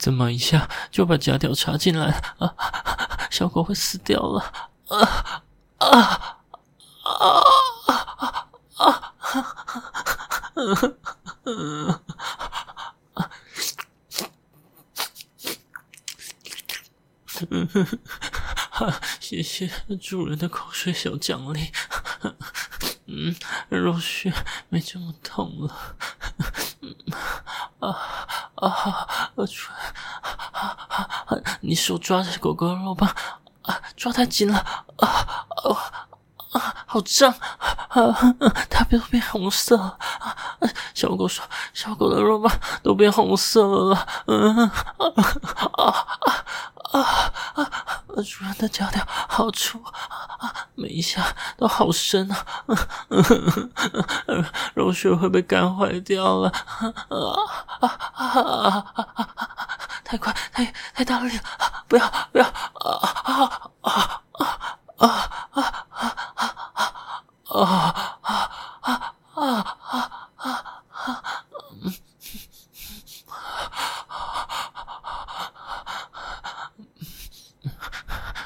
怎么一下就把假屌插进来了？啊，小狗会死掉了！啊啊啊啊啊！嗯嗯嗯谢谢主人的口水小奖励。嗯，肉血没这么痛了。啊啊！主人，啊啊！你手抓着狗狗的肉棒，啊，抓太紧了。啊啊啊！好胀！啊，它都变红色了。啊，小狗说，小狗的肉棒都变红色了。嗯啊啊啊！啊！主人的脚脚好粗啊，每一下都好深啊！肉血会被干坏掉了！啊啊啊啊啊啊！太快，太太大力了！不要不要！啊啊啊啊啊啊啊啊啊！啊啊啊啊啊